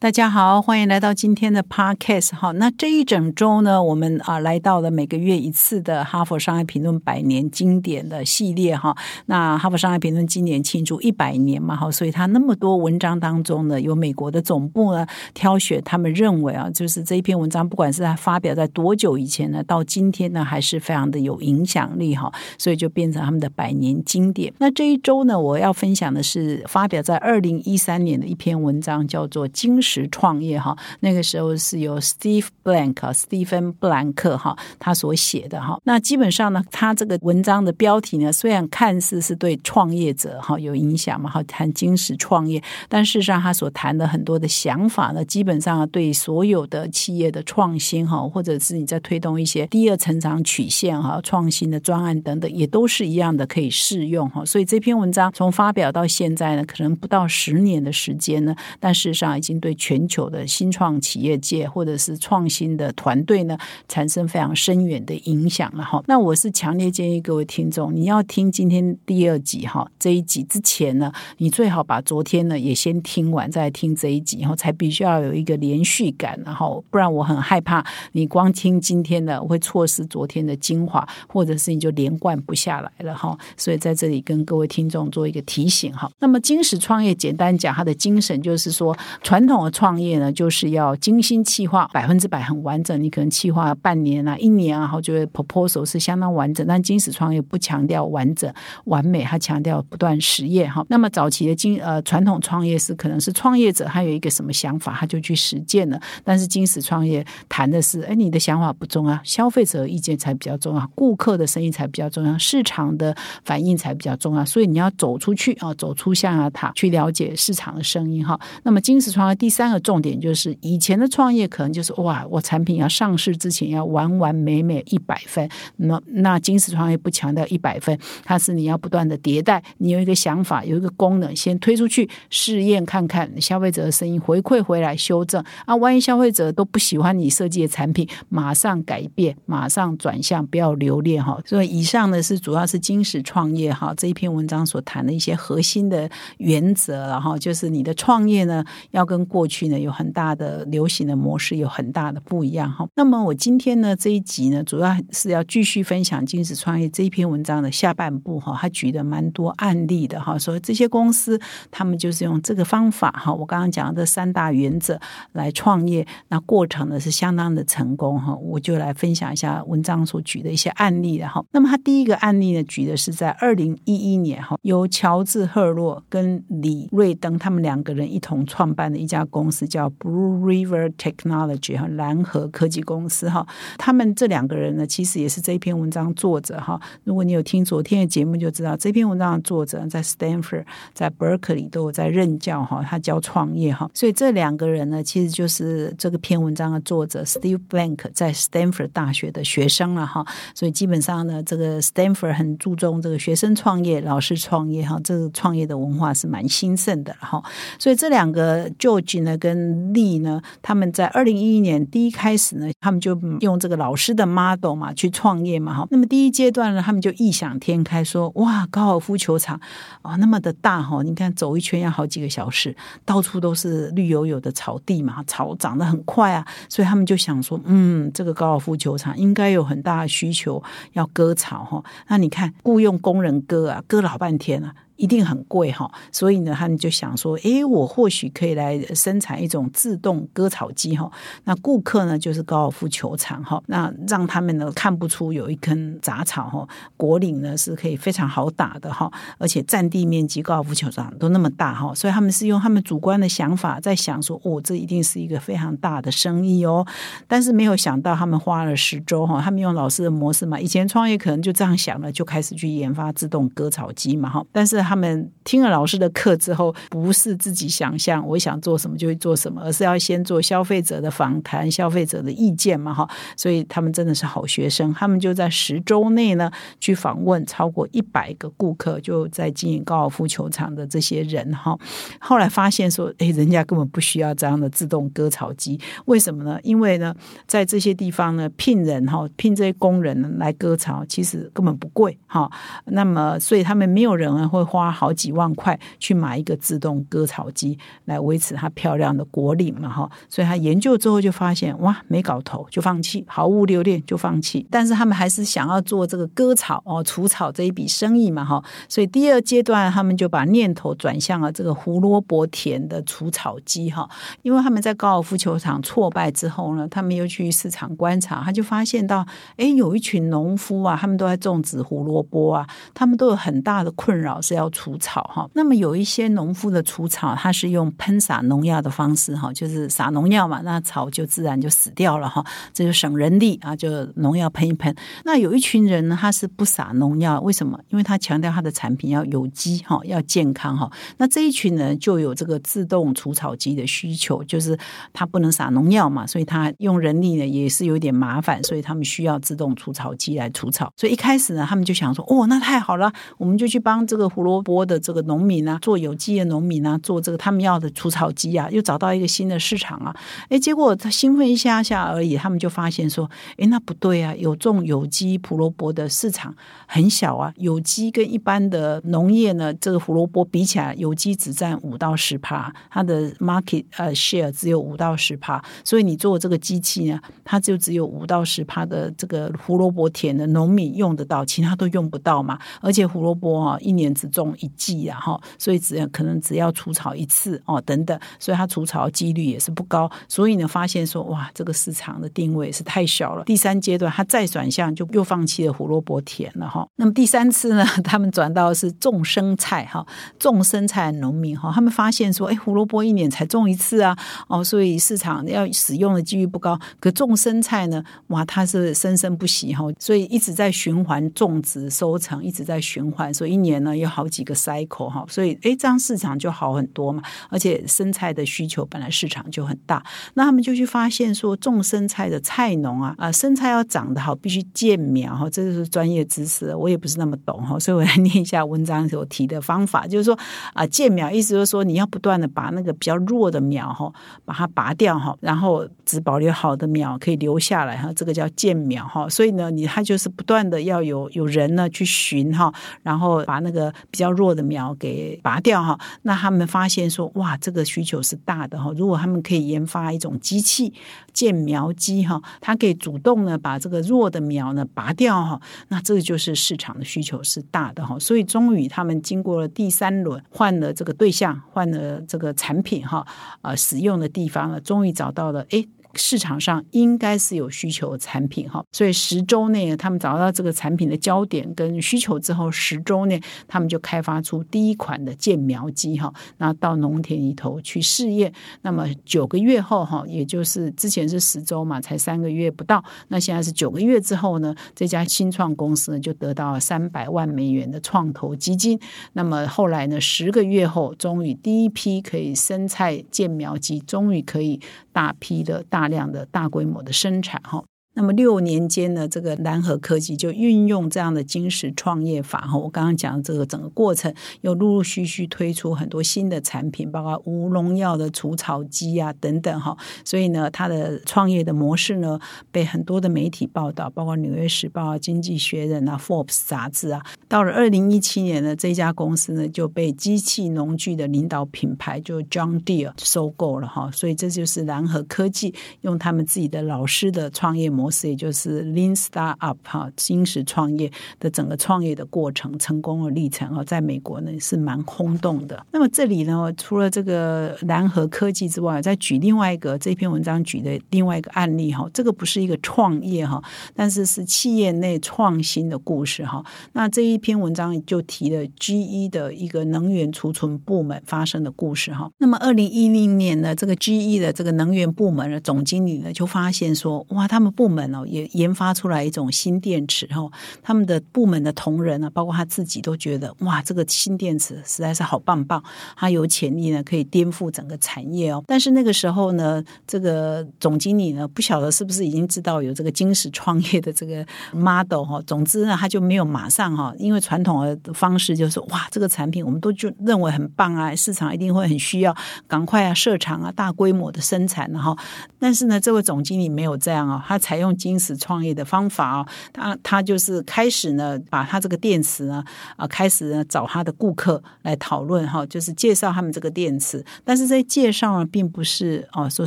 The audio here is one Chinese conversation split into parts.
大家好，欢迎来到今天的 Podcast。好，那这一整周呢，我们啊来到了每个月一次的哈佛商业评论百年经典的系列哈。那哈佛商业评论今年庆祝一百年嘛，哈，所以它那么多文章当中呢，有美国的总部呢挑选他们认为啊，就是这一篇文章，不管是它发表在多久以前呢，到今天呢，还是非常的有影响力哈，所以就变成他们的百年经典。那这一周呢，我要分享的是发表在二零一三年的一篇文章，叫做《金》。时创业哈，那个时候是由 Steve Blank 斯蒂芬布兰克哈他所写的哈。那基本上呢，他这个文章的标题呢，虽然看似是对创业者哈有影响嘛，哈谈金石创业，但事实上他所谈的很多的想法呢，基本上对所有的企业的创新哈，或者是你在推动一些第二成长曲线哈、创新的专案等等，也都是一样的可以适用哈。所以这篇文章从发表到现在呢，可能不到十年的时间呢，但事实上已经对。全球的新创企业界或者是创新的团队呢，产生非常深远的影响了哈。那我是强烈建议各位听众，你要听今天第二集哈，这一集之前呢，你最好把昨天呢也先听完，再听这一集，然后才必须要有一个连续感，然后不然我很害怕你光听今天的会错失昨天的精华，或者是你就连贯不下来了哈。所以在这里跟各位听众做一个提醒哈。那么金石创业简单讲，它的精神就是说传统。创业呢，就是要精心计划，百分之百很完整。你可能计划半年啊、一年啊，然后觉得 proposal 是相当完整。但金石创业不强调完整、完美，它强调不断实验哈。那么早期的金呃传统创业是可能是创业者他有一个什么想法，他就去实践了。但是金石创业谈的是，哎，你的想法不重要，消费者意见才比较重要，顾客的生意才比较重要，市场的反应才比较重要。所以你要走出去啊，走出象牙塔，去了解市场的声音哈。那么金石创业第。三个重点就是，以前的创业可能就是哇，我产品要上市之前要完完美美一百分。那那金石创业不强调一百分，它是你要不断的迭代。你有一个想法，有一个功能，先推出去试验看看，消费者的声音回馈回来修正啊。万一消费者都不喜欢你设计的产品，马上改变，马上转向，不要留恋哈。所以以上呢是主要是金石创业哈这一篇文章所谈的一些核心的原则，然后就是你的创业呢要跟过去呢有很大的流行的模式，有很大的不一样哈。那么我今天呢这一集呢，主要是要继续分享金石创业这一篇文章的下半部哈。他举的蛮多案例的哈，所以这些公司他们就是用这个方法哈。我刚刚讲的这三大原则来创业，那过程呢是相当的成功哈。我就来分享一下文章所举的一些案例的哈。那么他第一个案例呢，举的是在二零一一年哈，由乔治赫洛跟李瑞登他们两个人一同创办的一家公。公司叫 Blue River Technology 哈，蓝河科技公司哈。他们这两个人呢，其实也是这篇文章作者哈。如果你有听昨天的节目，就知道这篇文章的作者在 Stanford、在 Berkeley 都有在任教哈。他教创业哈，所以这两个人呢，其实就是这个篇文章的作者 Steve Blank 在 Stanford 大学的学生了哈。所以基本上呢，这个 Stanford 很注重这个学生创业、老师创业哈。这个创业的文化是蛮兴盛的哈。所以这两个 George 呢。跟利呢，他们在二零一一年第一开始呢，他们就用这个老师的 model 嘛去创业嘛哈。那么第一阶段呢，他们就异想天开说，哇，高尔夫球场啊那么的大哈，你看走一圈要好几个小时，到处都是绿油油的草地嘛，草长得很快啊，所以他们就想说，嗯，这个高尔夫球场应该有很大的需求要割草哈。那你看雇佣工人割啊，割老半天啊。一定很贵哈，所以呢，他们就想说，诶，我或许可以来生产一种自动割草机哈。那顾客呢，就是高尔夫球场哈，那让他们呢看不出有一根杂草哈，果岭呢是可以非常好打的哈，而且占地面积高尔夫球场都那么大哈，所以他们是用他们主观的想法在想说，哦，这一定是一个非常大的生意哦。但是没有想到，他们花了十周哈，他们用老师的模式嘛，以前创业可能就这样想了，就开始去研发自动割草机嘛哈，但是。他们听了老师的课之后，不是自己想象我想做什么就会做什么，而是要先做消费者的访谈、消费者的意见嘛，哈。所以他们真的是好学生，他们就在十周内呢去访问超过一百个顾客，就在经营高尔夫球场的这些人哈。后来发现说，哎，人家根本不需要这样的自动割草机，为什么呢？因为呢，在这些地方呢，聘人哈，聘这些工人来割草，其实根本不贵哈。那么，所以他们没有人会花花好几万块去买一个自动割草机来维持它漂亮的果岭嘛哈。所以他研究之后就发现，哇，没搞头，就放弃，毫无留恋就放弃。但是他们还是想要做这个割草哦、除草这一笔生意嘛哈。所以第二阶段，他们就把念头转向了这个胡萝卜田的除草机哈。因为他们在高尔夫球场挫败之后呢，他们又去市场观察，他就发现到，哎，有一群农夫啊，他们都在种植胡萝卜啊，他们都有很大的困扰是要除草哈。那么有一些农夫的除草，他是用喷洒农药的方式哈，就是撒农药嘛，那草就自然就死掉了哈，这就省人力啊，就农药喷一喷。那有一群人呢，他是不撒农药，为什么？因为他强调他的产品要有机哈，要健康哈。那这一群人就有这个自动除草机的需求，就是他不能撒农药嘛，所以他用人力呢也是有点麻烦，所以他们需要自动除草机来除草。所以一开始呢，他们就想说，哦，那太好了，我们就去帮这个胡萝卜卜的这个农民啊，做有机的农民啊，做这个他们要的除草机啊，又找到一个新的市场啊。哎，结果他兴奋一下下而已，他们就发现说，哎，那不对啊，有种有机胡萝卜的市场很小啊，有机跟一般的农业呢，这个胡萝卜比起来，有机只占五到十趴，它的 market 呃 share 只有五到十趴，所以你做这个机器呢，它就只有五到十趴的这个胡萝卜田的农民用得到，其他都用不到嘛。而且胡萝卜啊，一年只种一季啊，哈，所以只可能只要除草一次哦，等等，所以它除草几率也是不高。所以呢，发现说哇，这个市场的定位是太小了。第三阶段，它再转向就又放弃了胡萝卜田了哈。那么第三次呢，他们转到是种生菜哈，种生菜农民哈，他们发现说，哎，胡萝卜一年才种一次啊，哦，所以市场要使用的几率不高。可种生菜呢，哇，它是生生不息哈，所以一直在循环种植、收成，一直在循环，所以一年呢有好几个 cycle 哈，所以哎，这样市场就好很多嘛。而且生菜的需求本来市场就很大，那他们就去发现说，种生菜的菜农啊，啊，生菜要长得好，必须建苗哈，这就是专业知识，我也不是那么懂哈，所以我来念一下文章所提的方法，就是说啊，建苗意思就是说你要不断的把那个比较弱的苗哈，把它拔掉哈，然后只保留好的苗可以留下来哈，这个叫建苗哈。所以呢，你它就是不断的要有有人呢去寻哈，然后把那个较弱的苗给拔掉哈。那他们发现说，哇，这个需求是大的哈。如果他们可以研发一种机器建苗机哈，它可以主动呢把这个弱的苗呢拔掉哈，那这个就是市场的需求是大的哈。所以终于他们经过了第三轮，换了这个对象，换了这个产品哈，呃，使用的地方了，终于找到了哎。市场上应该是有需求产品哈，所以十周内他们找到这个产品的焦点跟需求之后，十周内他们就开发出第一款的建苗机哈，那到农田里头去试验。那么九个月后哈，也就是之前是十周嘛，才三个月不到，那现在是九个月之后呢，这家新创公司呢就得到了三百万美元的创投基金。那么后来呢，十个月后，终于第一批可以生菜建苗机，终于可以大批的大。量的大规模的生产哈。那么六年间呢，这个蓝河科技就运用这样的金石创业法哈，我刚刚讲的这个整个过程，又陆陆续续推出很多新的产品，包括无农药的除草机啊等等哈。所以呢，它的创业的模式呢，被很多的媒体报道，包括《纽约时报》啊、《经济学人》啊、《Forbes》杂志啊。到了二零一七年呢，这家公司呢就被机器农具的领导品牌就 John Deere 收购了哈。所以这就是蓝河科技用他们自己的老师的创业模。式也就是 Lean Startup 哈，新时创业的整个创业的过程、成功的历程啊，在美国呢是蛮轰动的。那么这里呢，除了这个蓝河科技之外，再举另外一个这篇文章举的另外一个案例哈，这个不是一个创业哈，但是是企业内创新的故事哈。那这一篇文章就提了 GE 的一个能源储存部门发生的故事哈。那么二零一零年呢，这个 GE 的这个能源部门的总经理呢，就发现说，哇，他们部门门哦，也研发出来一种新电池哦。他们的部门的同仁呢，包括他自己都觉得哇，这个新电池实在是好棒棒，它有潜力呢，可以颠覆整个产业哦。但是那个时候呢，这个总经理呢，不晓得是不是已经知道有这个金石创业的这个 model 哈。总之呢，他就没有马上哈，因为传统的方式就是哇，这个产品我们都就认为很棒啊，市场一定会很需要，赶快啊设厂啊，大规模的生产然后，但是呢，这位总经理没有这样哦，他采用用金石创业的方法哦，他他就是开始呢，把他这个电池呢啊，开始呢找他的顾客来讨论哈，就是介绍他们这个电池，但是这介绍呢，并不是哦说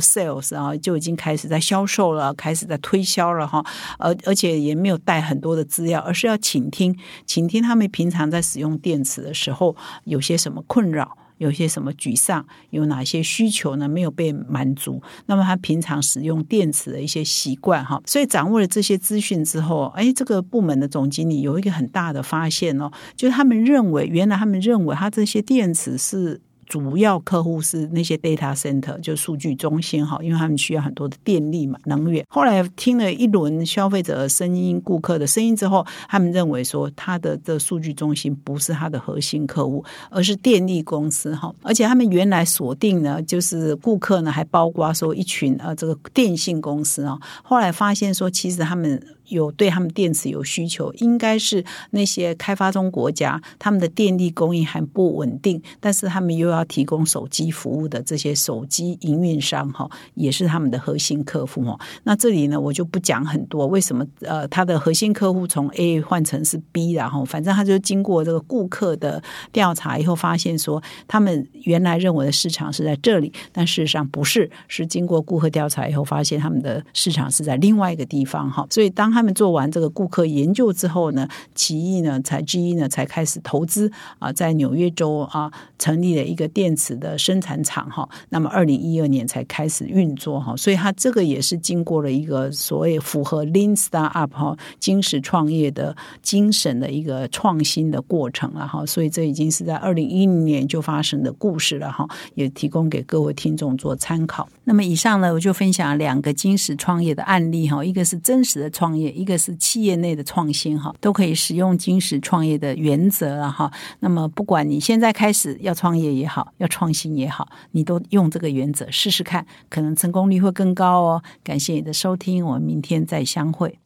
sales 啊就已经开始在销售了，开始在推销了哈，而而且也没有带很多的资料，而是要倾听，倾听他们平常在使用电池的时候有些什么困扰。有些什么沮丧，有哪些需求呢？没有被满足？那么他平常使用电池的一些习惯哈，所以掌握了这些资讯之后，哎，这个部门的总经理有一个很大的发现哦，就是他们认为，原来他们认为他这些电池是。主要客户是那些 data center，就数据中心哈，因为他们需要很多的电力嘛，能源。后来听了一轮消费者的声音、顾客的声音之后，他们认为说，他的这数据中心不是他的核心客户，而是电力公司哈。而且他们原来锁定呢，就是顾客呢，还包括说一群呃这个电信公司啊。后来发现说，其实他们。有对他们电池有需求，应该是那些开发中国家，他们的电力供应还不稳定，但是他们又要提供手机服务的这些手机营运商哈，也是他们的核心客户哦。那这里呢，我就不讲很多，为什么呃，他的核心客户从 A 换成是 B，然后反正他就经过这个顾客的调查以后，发现说他们原来认为的市场是在这里，但事实上不是，是经过顾客调查以后发现他们的市场是在另外一个地方哈，所以当他他们做完这个顾客研究之后呢，奇异呢才 GE 呢才开始投资啊，在纽约州啊成立了一个电池的生产厂哈。那么二零一二年才开始运作哈，所以它这个也是经过了一个所谓符合 Lean Startup 哈金石创业的精神的一个创新的过程了哈。所以这已经是在二零一零年就发生的故事了哈，也提供给各位听众做参考。那么以上呢，我就分享两个金石创业的案例哈，一个是真实的创业。一个是企业内的创新哈，都可以使用金石创业的原则了哈。那么不管你现在开始要创业也好，要创新也好，你都用这个原则试试看，可能成功率会更高哦。感谢你的收听，我们明天再相会。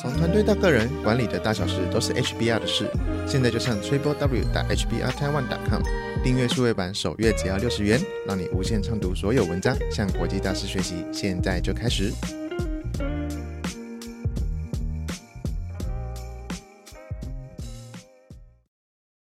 从团队到个人，管理的大小事都是 HBR 的事。现在就上 triple w 打 hbr taiwan com 订阅数位版，首月只要六十元，让你无限畅读所有文章，向国际大师学习。现在就开始。